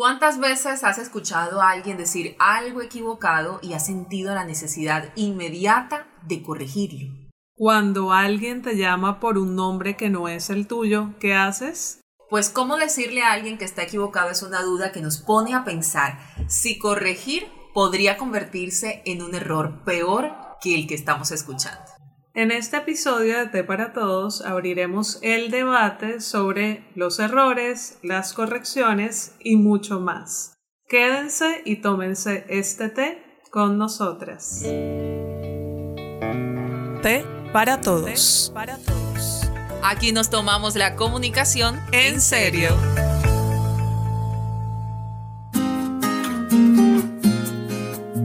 ¿Cuántas veces has escuchado a alguien decir algo equivocado y has sentido la necesidad inmediata de corregirlo? Cuando alguien te llama por un nombre que no es el tuyo, ¿qué haces? Pues cómo decirle a alguien que está equivocado es una duda que nos pone a pensar si corregir podría convertirse en un error peor que el que estamos escuchando. En este episodio de Té para Todos abriremos el debate sobre los errores, las correcciones y mucho más. Quédense y tómense este té con nosotras. Té para todos. para todos. Aquí nos tomamos la comunicación en serio.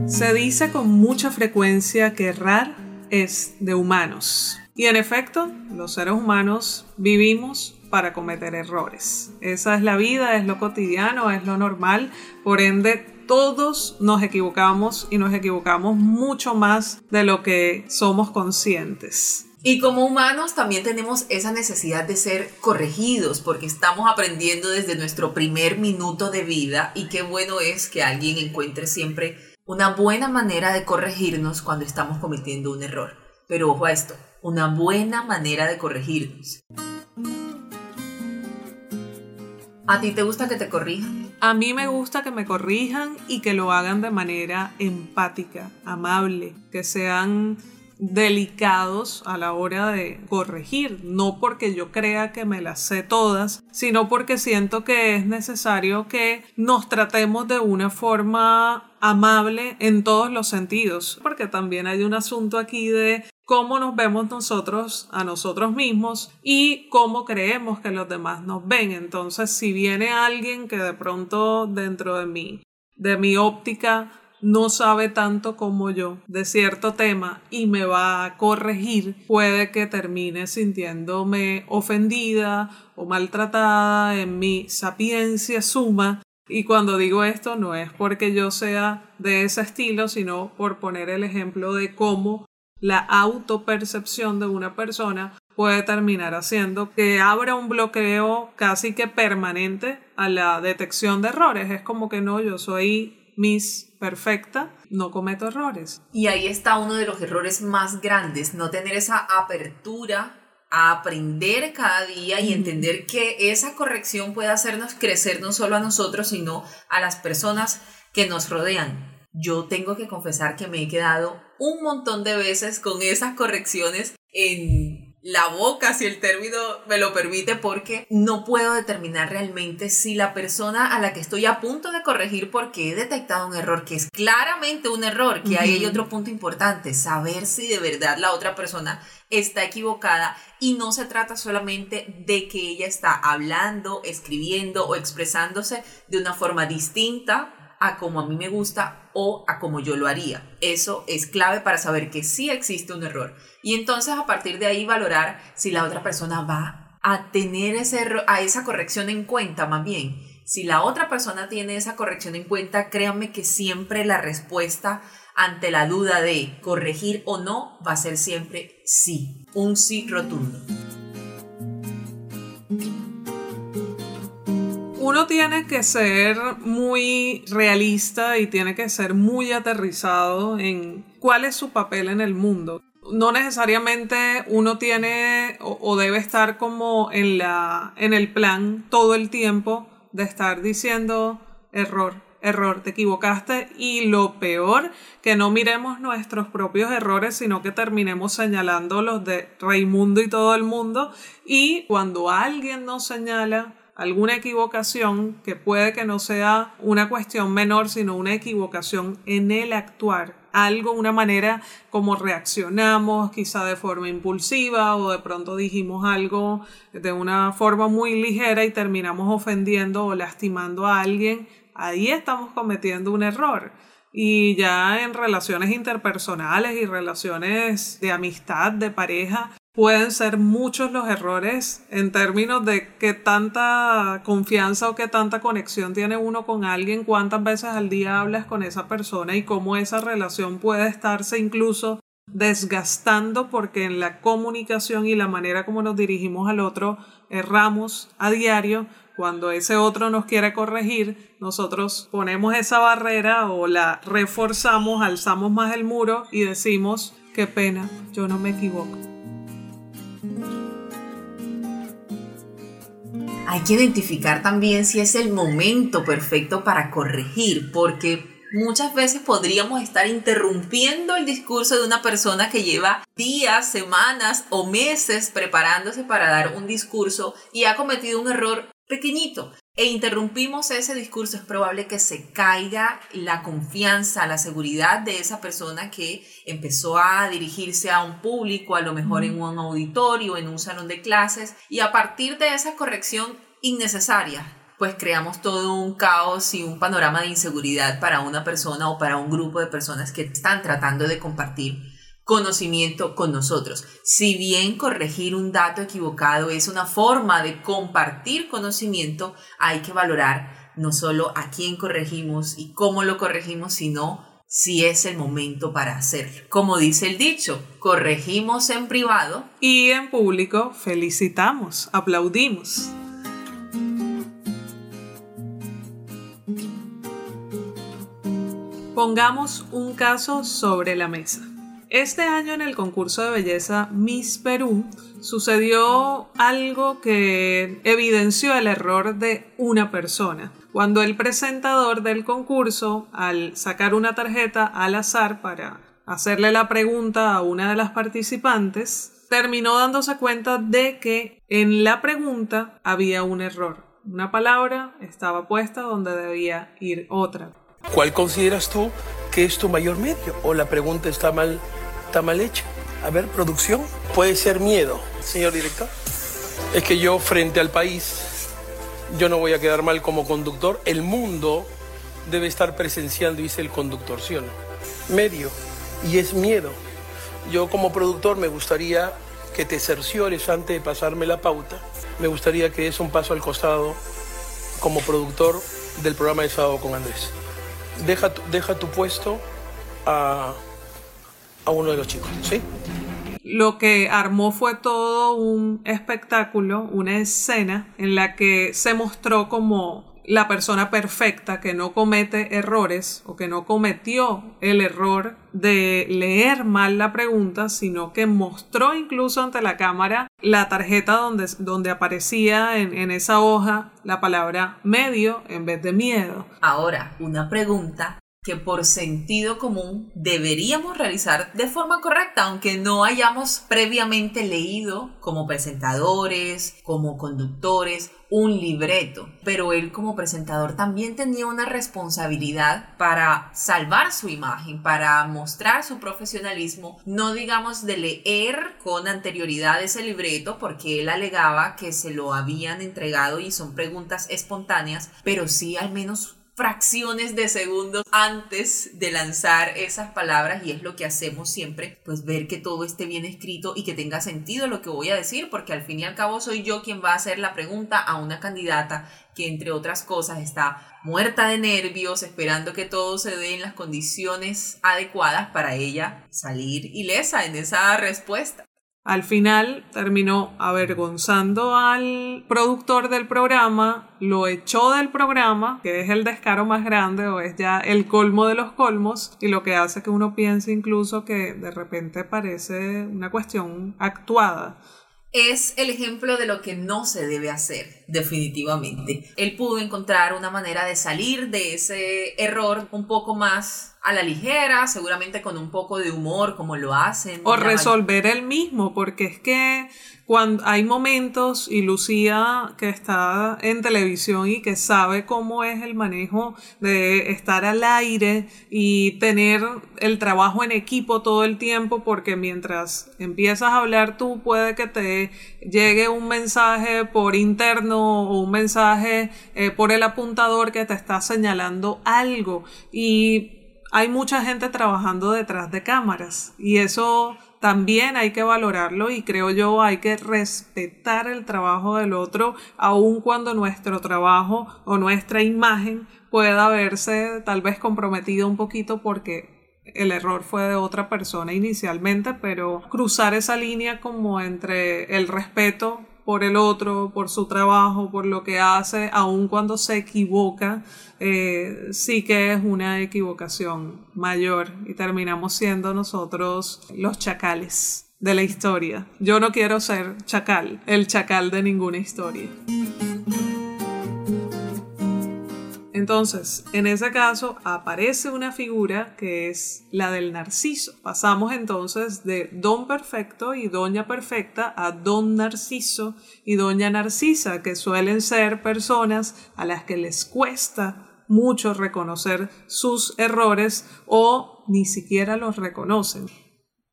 Se dice con mucha frecuencia que errar es de humanos. Y en efecto, los seres humanos vivimos para cometer errores. Esa es la vida, es lo cotidiano, es lo normal. Por ende, todos nos equivocamos y nos equivocamos mucho más de lo que somos conscientes. Y como humanos también tenemos esa necesidad de ser corregidos porque estamos aprendiendo desde nuestro primer minuto de vida y qué bueno es que alguien encuentre siempre una buena manera de corregirnos cuando estamos cometiendo un error. Pero ojo a esto, una buena manera de corregirnos. ¿A ti te gusta que te corrijan? A mí me gusta que me corrijan y que lo hagan de manera empática, amable, que sean delicados a la hora de corregir, no porque yo crea que me las sé todas, sino porque siento que es necesario que nos tratemos de una forma amable en todos los sentidos, porque también hay un asunto aquí de cómo nos vemos nosotros a nosotros mismos y cómo creemos que los demás nos ven. Entonces, si viene alguien que de pronto dentro de mí, de mi óptica, no sabe tanto como yo de cierto tema y me va a corregir, puede que termine sintiéndome ofendida o maltratada en mi sapiencia suma. Y cuando digo esto no es porque yo sea de ese estilo, sino por poner el ejemplo de cómo la autopercepción de una persona puede terminar haciendo que abra un bloqueo casi que permanente a la detección de errores. Es como que no, yo soy Miss perfecta, no cometo errores. Y ahí está uno de los errores más grandes, no tener esa apertura a aprender cada día y entender que esa corrección puede hacernos crecer no solo a nosotros, sino a las personas que nos rodean. Yo tengo que confesar que me he quedado un montón de veces con esas correcciones en la boca, si el término me lo permite, porque no puedo determinar realmente si la persona a la que estoy a punto de corregir porque he detectado un error, que es claramente un error, que ahí hay otro punto importante, saber si de verdad la otra persona está equivocada. Y no se trata solamente de que ella está hablando, escribiendo o expresándose de una forma distinta a como a mí me gusta o a como yo lo haría. Eso es clave para saber que sí existe un error. Y entonces a partir de ahí valorar si la otra persona va a tener ese, a esa corrección en cuenta más bien. Si la otra persona tiene esa corrección en cuenta, créanme que siempre la respuesta ante la duda de corregir o no va a ser siempre sí, un sí rotundo. Uno tiene que ser muy realista y tiene que ser muy aterrizado en cuál es su papel en el mundo. No necesariamente uno tiene o, debe estar como en, la, en el plan todo el tiempo de estar diciendo error, error, te equivocaste y lo peor, que no miremos nuestros propios errores, sino que terminemos señalando los de Raimundo y todo el mundo y cuando alguien nos señala alguna equivocación, que puede que no sea una cuestión menor, sino una equivocación en el actuar, algo, una manera como reaccionamos, quizá de forma impulsiva o de pronto dijimos algo de una forma muy ligera y terminamos ofendiendo o lastimando a alguien, ahí estamos cometiendo un error. Y ya en relaciones interpersonales y relaciones de amistad, de pareja, pueden ser muchos los errores en términos de qué tanta confianza o qué tanta conexión tiene uno con alguien, cuántas veces al día hablas con esa persona y cómo esa relación puede estarse incluso desgastando porque en la comunicación y la manera como nos dirigimos al otro erramos a diario cuando ese otro nos quiere corregir, nosotros ponemos esa barrera o la reforzamos, alzamos más el muro y decimos, qué pena, yo no me equivoco. Hay que identificar también si es el momento perfecto para corregir, porque muchas veces podríamos estar interrumpiendo el discurso de una persona que lleva días, semanas o meses preparándose para dar un discurso y ha cometido un error pequeñito e interrumpimos ese discurso, es probable que se caiga la confianza, la seguridad de esa persona que empezó a dirigirse a un público, a lo mejor en un auditorio, en un salón de clases, y a partir de esa corrección innecesaria, pues creamos todo un caos y un panorama de inseguridad para una persona o para un grupo de personas que están tratando de compartir conocimiento con nosotros. Si bien corregir un dato equivocado es una forma de compartir conocimiento, hay que valorar no solo a quién corregimos y cómo lo corregimos, sino si es el momento para hacerlo. Como dice el dicho, corregimos en privado y en público felicitamos, aplaudimos. Pongamos un caso sobre la mesa. Este año en el concurso de belleza Miss Perú sucedió algo que evidenció el error de una persona. Cuando el presentador del concurso, al sacar una tarjeta al azar para hacerle la pregunta a una de las participantes, terminó dándose cuenta de que en la pregunta había un error. Una palabra estaba puesta donde debía ir otra. ¿Cuál consideras tú que es tu mayor medio? ¿O la pregunta está mal está mal hecho. A ver, producción. Puede ser miedo, señor director. Es que yo frente al país, yo no voy a quedar mal como conductor. El mundo debe estar presenciando, dice el conductor, ¿sí? Medio. Y es miedo. Yo como productor me gustaría que te cerciores antes de pasarme la pauta. Me gustaría que des un paso al costado como productor del programa de sábado con Andrés. Deja deja tu puesto a a uno de los chicos, ¿sí? Lo que armó fue todo un espectáculo, una escena en la que se mostró como la persona perfecta que no comete errores o que no cometió el error de leer mal la pregunta, sino que mostró incluso ante la cámara la tarjeta donde, donde aparecía en, en esa hoja la palabra medio en vez de miedo. Ahora, una pregunta que por sentido común deberíamos realizar de forma correcta, aunque no hayamos previamente leído como presentadores, como conductores, un libreto. Pero él como presentador también tenía una responsabilidad para salvar su imagen, para mostrar su profesionalismo, no digamos de leer con anterioridad ese libreto, porque él alegaba que se lo habían entregado y son preguntas espontáneas, pero sí al menos fracciones de segundos antes de lanzar esas palabras y es lo que hacemos siempre, pues ver que todo esté bien escrito y que tenga sentido lo que voy a decir, porque al fin y al cabo soy yo quien va a hacer la pregunta a una candidata que entre otras cosas está muerta de nervios, esperando que todo se dé en las condiciones adecuadas para ella salir ilesa en esa respuesta. Al final terminó avergonzando al productor del programa, lo echó del programa, que es el descaro más grande o es ya el colmo de los colmos, y lo que hace que uno piense incluso que de repente parece una cuestión actuada es el ejemplo de lo que no se debe hacer, definitivamente. Él pudo encontrar una manera de salir de ese error un poco más a la ligera, seguramente con un poco de humor, como lo hacen. O resolver él mismo, porque es que cuando hay momentos y Lucía que está en televisión y que sabe cómo es el manejo de estar al aire y tener el trabajo en equipo todo el tiempo porque mientras empiezas a hablar tú puede que te llegue un mensaje por interno o un mensaje eh, por el apuntador que te está señalando algo y hay mucha gente trabajando detrás de cámaras y eso también hay que valorarlo y creo yo hay que respetar el trabajo del otro, aun cuando nuestro trabajo o nuestra imagen pueda verse tal vez comprometido un poquito porque el error fue de otra persona inicialmente, pero cruzar esa línea como entre el respeto por el otro, por su trabajo, por lo que hace, aun cuando se equivoca, eh, sí que es una equivocación mayor y terminamos siendo nosotros los chacales de la historia. Yo no quiero ser chacal, el chacal de ninguna historia. Entonces, en ese caso aparece una figura que es la del Narciso. Pasamos entonces de Don Perfecto y Doña Perfecta a Don Narciso y Doña Narcisa, que suelen ser personas a las que les cuesta mucho reconocer sus errores o ni siquiera los reconocen.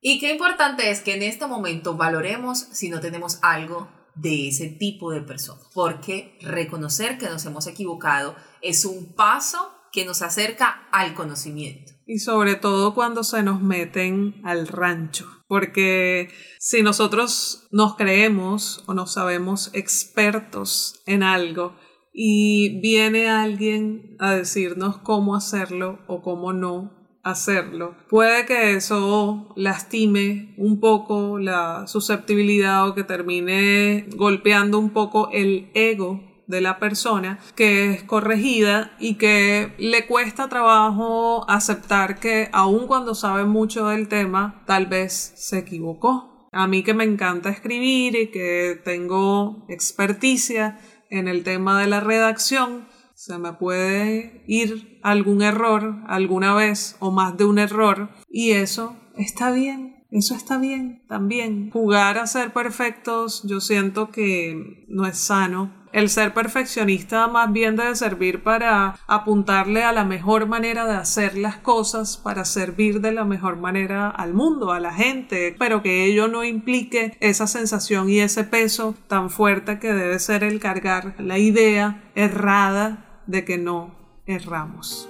Y qué importante es que en este momento valoremos si no tenemos algo de ese tipo de persona, porque reconocer que nos hemos equivocado es un paso que nos acerca al conocimiento. Y sobre todo cuando se nos meten al rancho, porque si nosotros nos creemos o nos sabemos expertos en algo y viene alguien a decirnos cómo hacerlo o cómo no, hacerlo. Puede que eso lastime un poco la susceptibilidad o que termine golpeando un poco el ego de la persona que es corregida y que le cuesta trabajo aceptar que aun cuando sabe mucho del tema, tal vez se equivocó. A mí que me encanta escribir y que tengo experticia en el tema de la redacción, se me puede ir algún error alguna vez o más de un error y eso está bien. Eso está bien también. Jugar a ser perfectos yo siento que no es sano. El ser perfeccionista más bien debe servir para apuntarle a la mejor manera de hacer las cosas, para servir de la mejor manera al mundo, a la gente, pero que ello no implique esa sensación y ese peso tan fuerte que debe ser el cargar la idea errada de que no erramos.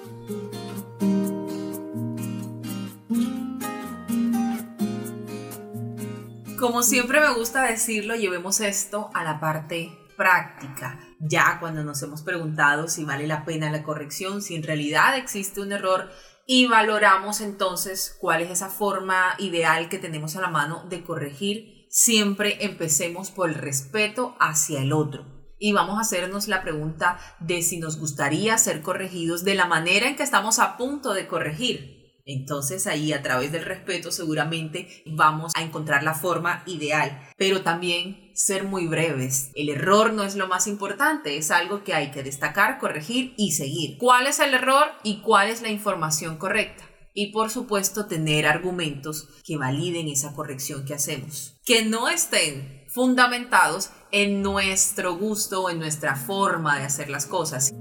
Como siempre me gusta decirlo, llevemos esto a la parte práctica. Ya cuando nos hemos preguntado si vale la pena la corrección, si en realidad existe un error y valoramos entonces cuál es esa forma ideal que tenemos a la mano de corregir, siempre empecemos por el respeto hacia el otro y vamos a hacernos la pregunta de si nos gustaría ser corregidos de la manera en que estamos a punto de corregir. Entonces ahí a través del respeto seguramente vamos a encontrar la forma ideal, pero también ser muy breves. El error no es lo más importante, es algo que hay que destacar, corregir y seguir. ¿Cuál es el error y cuál es la información correcta? y por supuesto tener argumentos que validen esa corrección que hacemos. Que no estén fundamentados en nuestro gusto o en nuestra forma de hacer las cosas.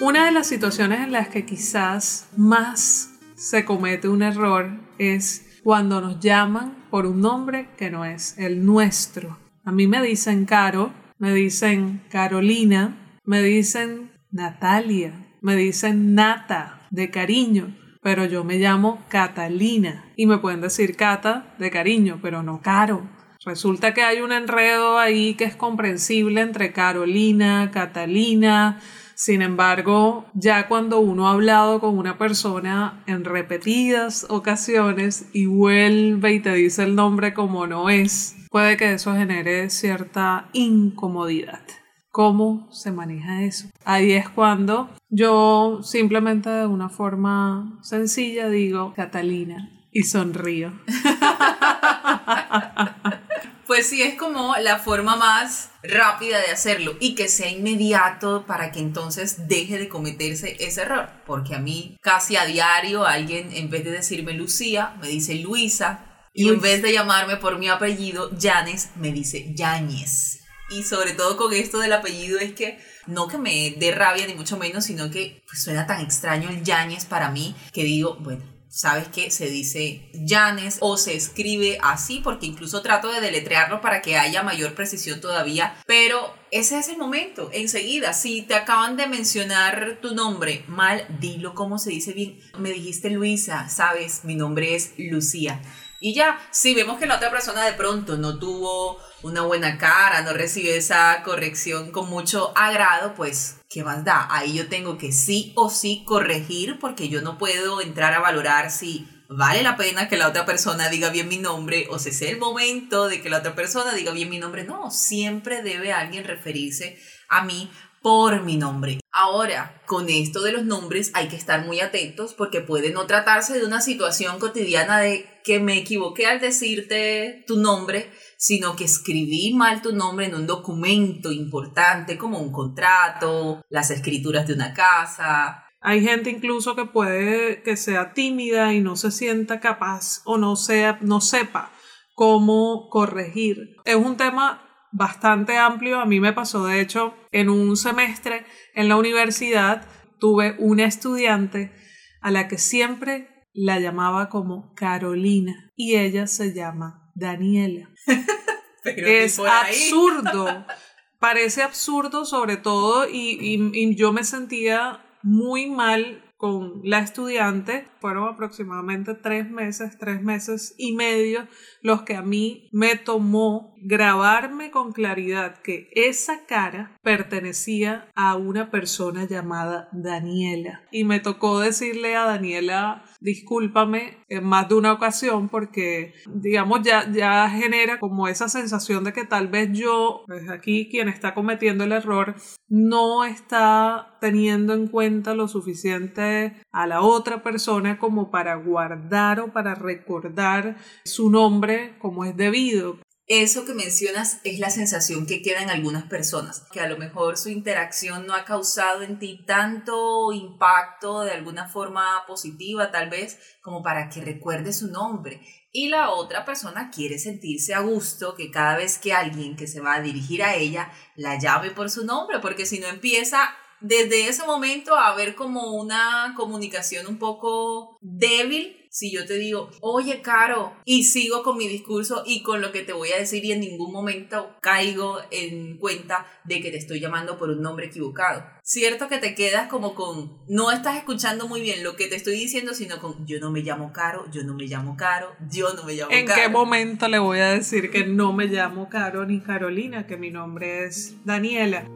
Una de las situaciones en las que quizás más se comete un error es cuando nos llaman por un nombre que no es el nuestro. A mí me dicen Caro, me dicen Carolina, me dicen Natalia, me dicen Nata, de cariño, pero yo me llamo Catalina y me pueden decir Cata de cariño, pero no Caro. Resulta que hay un enredo ahí que es comprensible entre Carolina, Catalina. Sin embargo, ya cuando uno ha hablado con una persona en repetidas ocasiones y vuelve y te dice el nombre como no es, puede que eso genere cierta incomodidad cómo se maneja eso. Ahí es cuando yo simplemente de una forma sencilla digo Catalina y sonrío. Pues sí, es como la forma más rápida de hacerlo y que sea inmediato para que entonces deje de cometerse ese error. Porque a mí casi a diario alguien en vez de decirme Lucía me dice Luisa y en vez de llamarme por mi apellido Janes me dice Yáñez y sobre todo con esto del apellido es que no que me dé rabia ni mucho menos, sino que pues, suena tan extraño el Yañez para mí que digo, bueno, ¿sabes qué? Se dice Yanes o se escribe así porque incluso trato de deletrearlo para que haya mayor precisión todavía, pero ese es el momento, enseguida, si te acaban de mencionar tu nombre mal, dilo como se dice bien. Me dijiste Luisa, sabes, mi nombre es Lucía. Y ya, si vemos que la otra persona de pronto no tuvo una buena cara, no recibe esa corrección con mucho agrado, pues ¿qué más da? Ahí yo tengo que sí o sí corregir porque yo no puedo entrar a valorar si vale la pena que la otra persona diga bien mi nombre o si es el momento de que la otra persona diga bien mi nombre. No, siempre debe alguien referirse a mí por mi nombre. Ahora, con esto de los nombres hay que estar muy atentos porque puede no tratarse de una situación cotidiana de que me equivoqué al decirte tu nombre, sino que escribí mal tu nombre en un documento importante como un contrato, las escrituras de una casa. Hay gente incluso que puede que sea tímida y no se sienta capaz o no sea no sepa cómo corregir. Es un tema bastante amplio. A mí me pasó, de hecho, en un semestre en la universidad tuve una estudiante a la que siempre la llamaba como Carolina y ella se llama Daniela. es absurdo. Parece absurdo sobre todo y, y yo me sentía muy mal con la estudiante. Fueron aproximadamente tres meses, tres meses y medio los que a mí me tomó grabarme con claridad que esa cara pertenecía a una persona llamada Daniela. Y me tocó decirle a Daniela, discúlpame en más de una ocasión porque, digamos, ya, ya genera como esa sensación de que tal vez yo, pues aquí quien está cometiendo el error, no está teniendo en cuenta lo suficiente a la otra persona como para guardar o para recordar su nombre como es debido. Eso que mencionas es la sensación que queda en algunas personas, que a lo mejor su interacción no ha causado en ti tanto impacto de alguna forma positiva, tal vez, como para que recuerde su nombre. Y la otra persona quiere sentirse a gusto que cada vez que alguien que se va a dirigir a ella la llame por su nombre, porque si no empieza desde ese momento a haber como una comunicación un poco débil si yo te digo, oye, Caro, y sigo con mi discurso y con lo que te voy a decir y en ningún momento caigo en cuenta de que te estoy llamando por un nombre equivocado. Cierto que te quedas como con, no estás escuchando muy bien lo que te estoy diciendo, sino con, yo no me llamo Caro, yo no me llamo Caro, yo no me llamo ¿En Caro. ¿En qué momento le voy a decir que no me llamo Caro ni Carolina, que mi nombre es Daniela?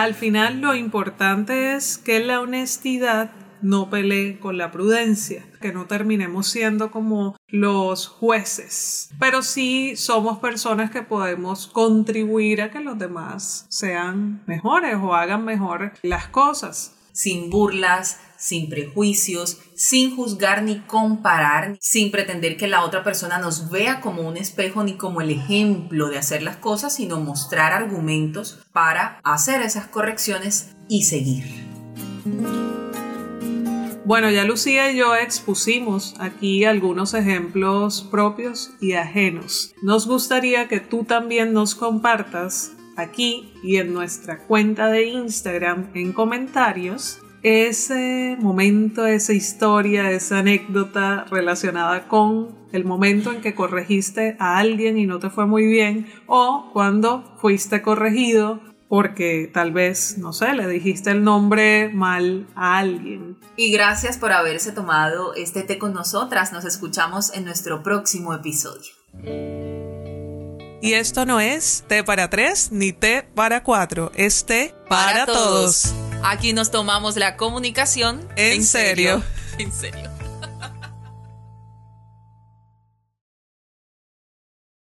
Al final lo importante es que la honestidad no pelee con la prudencia, que no terminemos siendo como los jueces, pero sí somos personas que podemos contribuir a que los demás sean mejores o hagan mejor las cosas. Sin burlas, sin prejuicios, sin juzgar ni comparar, sin pretender que la otra persona nos vea como un espejo ni como el ejemplo de hacer las cosas, sino mostrar argumentos para hacer esas correcciones y seguir. Bueno, ya Lucía y yo expusimos aquí algunos ejemplos propios y ajenos. Nos gustaría que tú también nos compartas aquí y en nuestra cuenta de Instagram en comentarios ese momento, esa historia, esa anécdota relacionada con el momento en que corregiste a alguien y no te fue muy bien o cuando fuiste corregido porque tal vez, no sé, le dijiste el nombre mal a alguien. Y gracias por haberse tomado este té con nosotras. Nos escuchamos en nuestro próximo episodio. Y esto no es té para tres ni té para cuatro, es té para, todos. Aquí nos tomamos la comunicación en, serio. En serio.